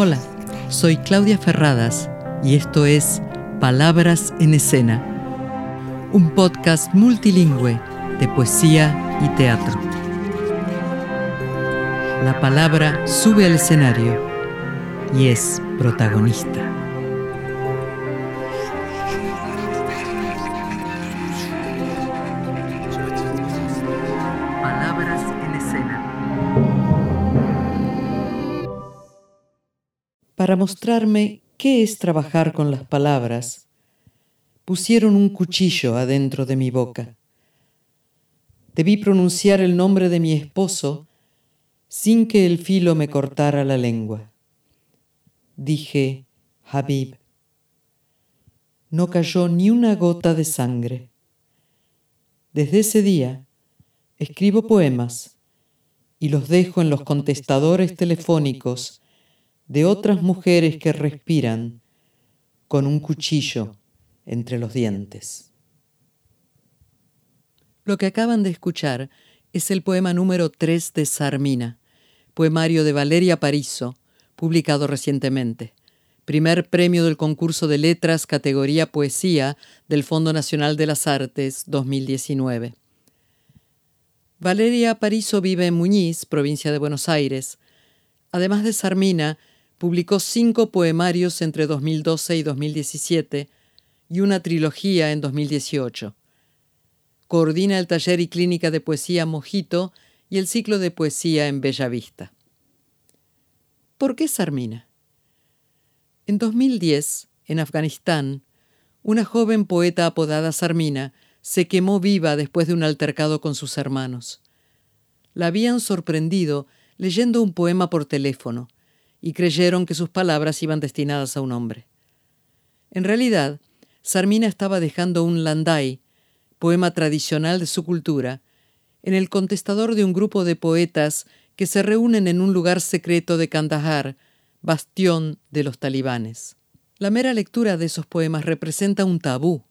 Hola, soy Claudia Ferradas y esto es Palabras en Escena, un podcast multilingüe de poesía y teatro. La palabra sube al escenario y es protagonista. Para mostrarme qué es trabajar con las palabras, pusieron un cuchillo adentro de mi boca. Debí pronunciar el nombre de mi esposo sin que el filo me cortara la lengua. Dije, Habib. No cayó ni una gota de sangre. Desde ese día, escribo poemas y los dejo en los contestadores telefónicos de otras mujeres que respiran con un cuchillo entre los dientes. Lo que acaban de escuchar es el poema número 3 de Sarmina, poemario de Valeria Pariso, publicado recientemente. Primer premio del concurso de letras categoría Poesía del Fondo Nacional de las Artes 2019. Valeria Pariso vive en Muñiz, provincia de Buenos Aires. Además de Sarmina, publicó cinco poemarios entre 2012 y 2017 y una trilogía en 2018. Coordina el taller y clínica de poesía Mojito y el ciclo de poesía en Bella Vista. ¿Por qué Sarmina? En 2010, en Afganistán, una joven poeta apodada Sarmina se quemó viva después de un altercado con sus hermanos. La habían sorprendido leyendo un poema por teléfono y creyeron que sus palabras iban destinadas a un hombre. En realidad, Sarmina estaba dejando un landai, poema tradicional de su cultura, en el contestador de un grupo de poetas que se reúnen en un lugar secreto de Kandahar, bastión de los talibanes. La mera lectura de esos poemas representa un tabú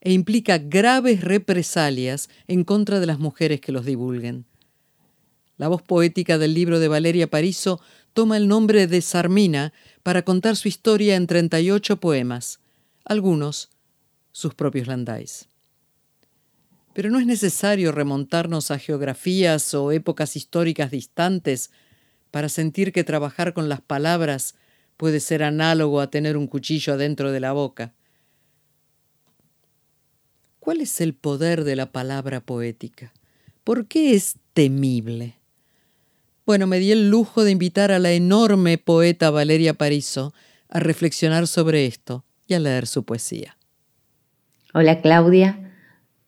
e implica graves represalias en contra de las mujeres que los divulguen. La voz poética del libro de Valeria Pariso toma el nombre de Sarmina para contar su historia en 38 poemas, algunos sus propios landais. Pero no es necesario remontarnos a geografías o épocas históricas distantes para sentir que trabajar con las palabras puede ser análogo a tener un cuchillo adentro de la boca. ¿Cuál es el poder de la palabra poética? ¿Por qué es temible? Bueno, me di el lujo de invitar a la enorme poeta Valeria Pariso a reflexionar sobre esto y a leer su poesía. Hola Claudia.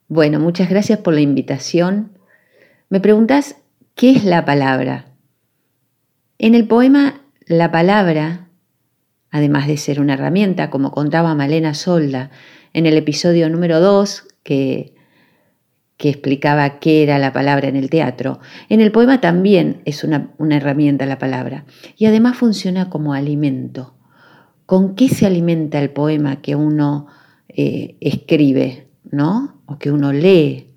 Bueno, muchas gracias por la invitación. Me preguntas, ¿qué es la palabra? En el poema, la palabra, además de ser una herramienta, como contaba Malena Solda en el episodio número 2, que que explicaba qué era la palabra en el teatro. En el poema también es una, herramienta la palabra y además funciona como alimento. ¿Con qué se alimenta el poema que uno eh, escribe, ¿no? O que uno lee?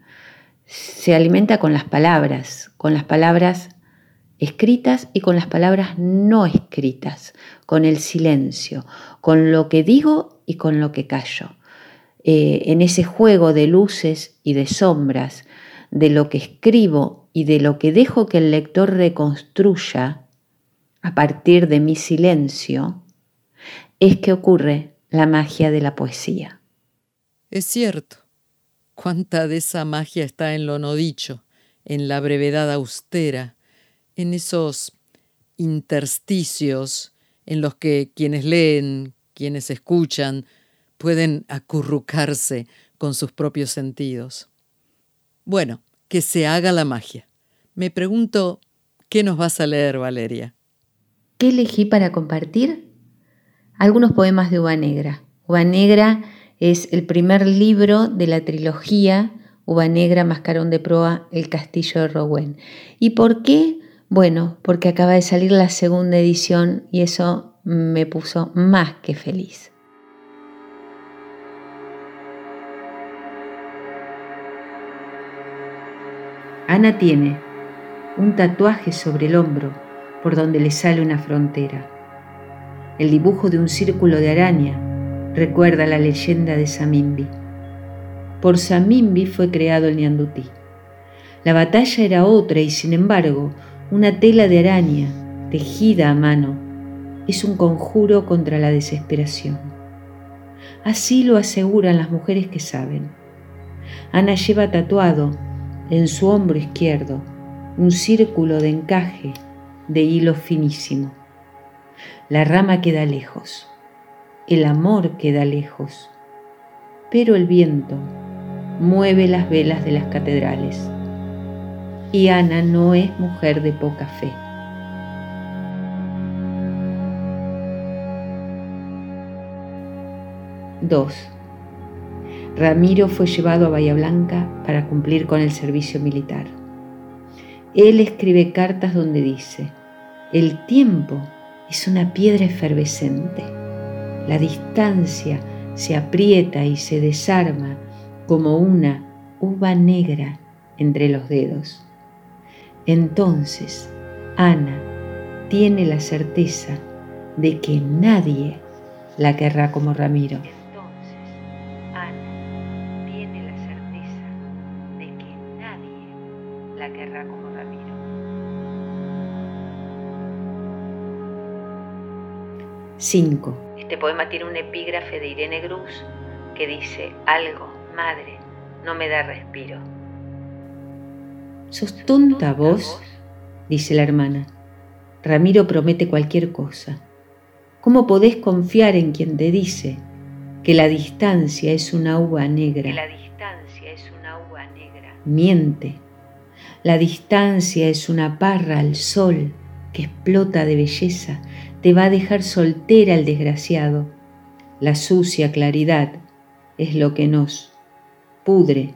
Se alimenta con las palabras, con las palabras escritas y con las palabras no escritas, con el silencio, con lo que digo y con lo que callo. Eh, en ese juego de luces y de sombras, de lo que escribo y de lo que dejo que el lector reconstruya a partir de mi silencio, es que ocurre la magia de la poesía. Es cierto. Cuánta de esa magia está en lo no dicho, en la brevedad austera, en esos intersticios en los que quienes leen, quienes escuchan, pueden acurrucarse con sus propios sentidos. Bueno, que se haga la magia. Me pregunto, ¿qué nos vas a leer, Valeria? ¿Qué elegí para compartir? Algunos poemas de Uva Negra. Uva Negra es el primer libro de la trilogía Uva Negra, Mascarón de Proa, El Castillo de Rowen. ¿Y por qué? Bueno, porque acaba de salir la segunda edición y eso me puso más que feliz. Ana tiene un tatuaje sobre el hombro por donde le sale una frontera. el dibujo de un círculo de araña, recuerda la leyenda de Samimbi. Por Samimbi fue creado el Niandutí. La batalla era otra y sin embargo, una tela de araña, tejida a mano, es un conjuro contra la desesperación. Así lo aseguran las mujeres que saben. Ana lleva tatuado en su hombro izquierdo un círculo de encaje de hilo finísimo. La rama queda lejos, el amor queda lejos, pero el viento mueve las velas de las catedrales. Y Ana no es mujer de poca fe. Dos. Ramiro fue llevado a Bahía Blanca para cumplir con el servicio militar. Él escribe cartas donde dice, el tiempo es una piedra efervescente. La distancia se aprieta y se desarma como una uva negra entre los dedos. Entonces, Ana tiene la certeza de que nadie la querrá como Ramiro. 5. Este poema tiene un epígrafe de Irene Grus que dice, algo, madre, no me da respiro. ¿Sos tonta vos? dice la hermana. Ramiro promete cualquier cosa. ¿Cómo podés confiar en quien te dice que la distancia es una uva negra? Que la distancia es una uva negra. Miente. La distancia es una parra al sol que explota de belleza te va a dejar soltera el desgraciado. La sucia claridad es lo que nos pudre,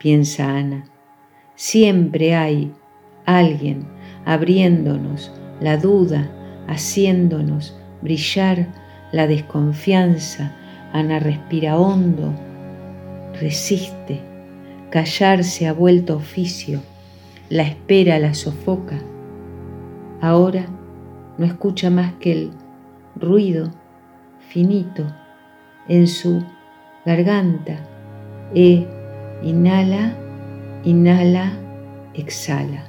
piensa Ana. Siempre hay alguien abriéndonos la duda, haciéndonos brillar la desconfianza. Ana respira hondo, resiste, callarse ha vuelto oficio, la espera la sofoca. Ahora no escucha más que el ruido finito en su garganta. E inhala, inhala, exhala.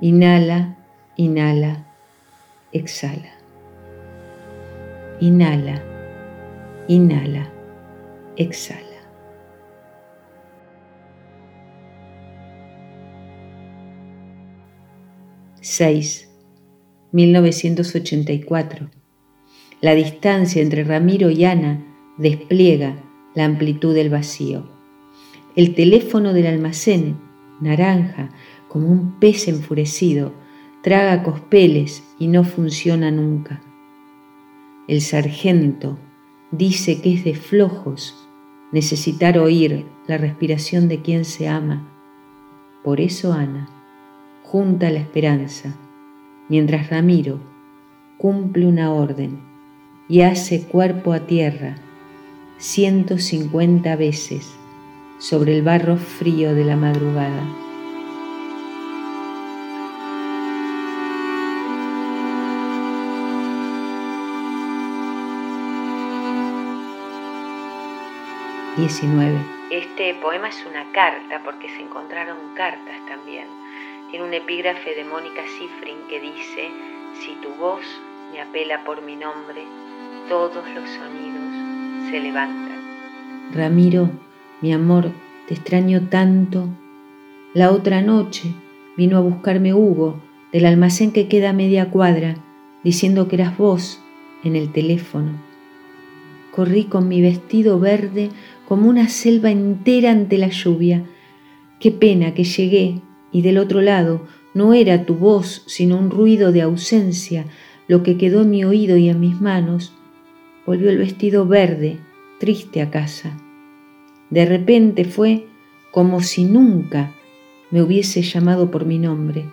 Inhala, inhala, exhala. Inhala, inhala, exhala. 6. 1984. La distancia entre Ramiro y Ana despliega la amplitud del vacío. El teléfono del almacén, naranja, como un pez enfurecido, traga cospeles y no funciona nunca. El sargento dice que es de flojos necesitar oír la respiración de quien se ama. Por eso Ana junta la esperanza mientras Ramiro cumple una orden y hace cuerpo a tierra 150 veces sobre el barro frío de la madrugada. Diecinueve. Este poema es una carta porque se encontraron cartas también tiene un epígrafe de Mónica Sifrin que dice, si tu voz me apela por mi nombre, todos los sonidos se levantan. Ramiro, mi amor, te extraño tanto. La otra noche vino a buscarme Hugo del almacén que queda a media cuadra, diciendo que eras vos en el teléfono. Corrí con mi vestido verde como una selva entera ante la lluvia. Qué pena que llegué y del otro lado no era tu voz, sino un ruido de ausencia, lo que quedó en mi oído y en mis manos, volvió el vestido verde, triste a casa. De repente fue como si nunca me hubiese llamado por mi nombre.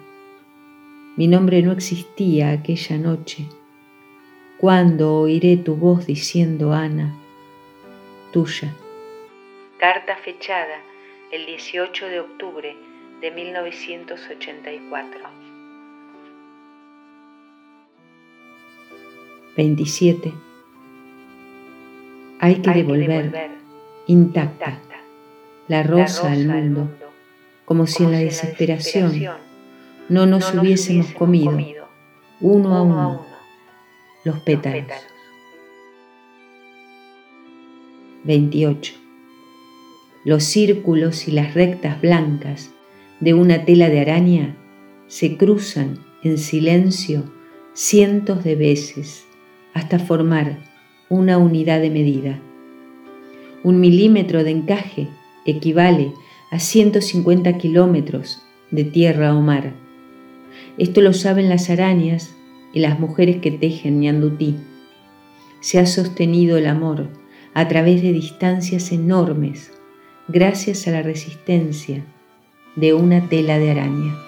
Mi nombre no existía aquella noche. ¿Cuándo oiré tu voz diciendo, Ana, tuya? Carta fechada el 18 de octubre de 1984. 27. Hay que devolver intacta la rosa al mundo, como si en la desesperación no nos hubiésemos comido uno a uno los pétalos. 28. Los círculos y las rectas blancas de una tela de araña se cruzan en silencio cientos de veces hasta formar una unidad de medida. Un milímetro de encaje equivale a 150 kilómetros de tierra o mar. Esto lo saben las arañas y las mujeres que tejen ñandutí. Se ha sostenido el amor a través de distancias enormes gracias a la resistencia de una tela de araña.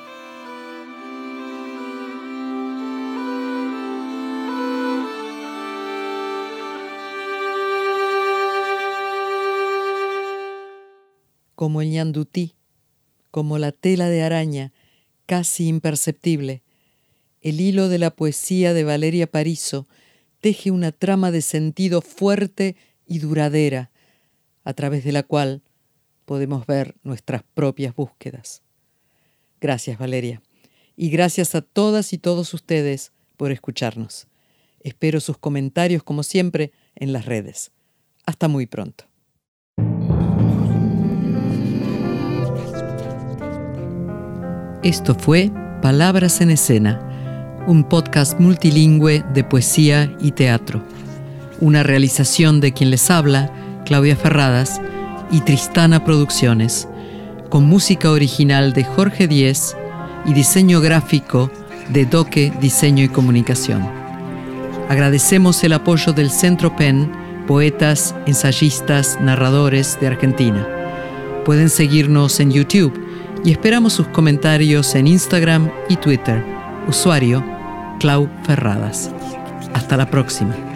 como el ñandutí, como la tela de araña, casi imperceptible. El hilo de la poesía de Valeria Pariso teje una trama de sentido fuerte y duradera, a través de la cual podemos ver nuestras propias búsquedas. Gracias, Valeria. Y gracias a todas y todos ustedes por escucharnos. Espero sus comentarios, como siempre, en las redes. Hasta muy pronto. Esto fue Palabras en Escena, un podcast multilingüe de poesía y teatro. Una realización de quien les habla, Claudia Ferradas, y Tristana Producciones, con música original de Jorge Díez y diseño gráfico de Doque Diseño y Comunicación. Agradecemos el apoyo del Centro PEN, poetas, ensayistas, narradores de Argentina. Pueden seguirnos en YouTube y esperamos sus comentarios en Instagram y Twitter. Usuario Clau Ferradas. Hasta la próxima.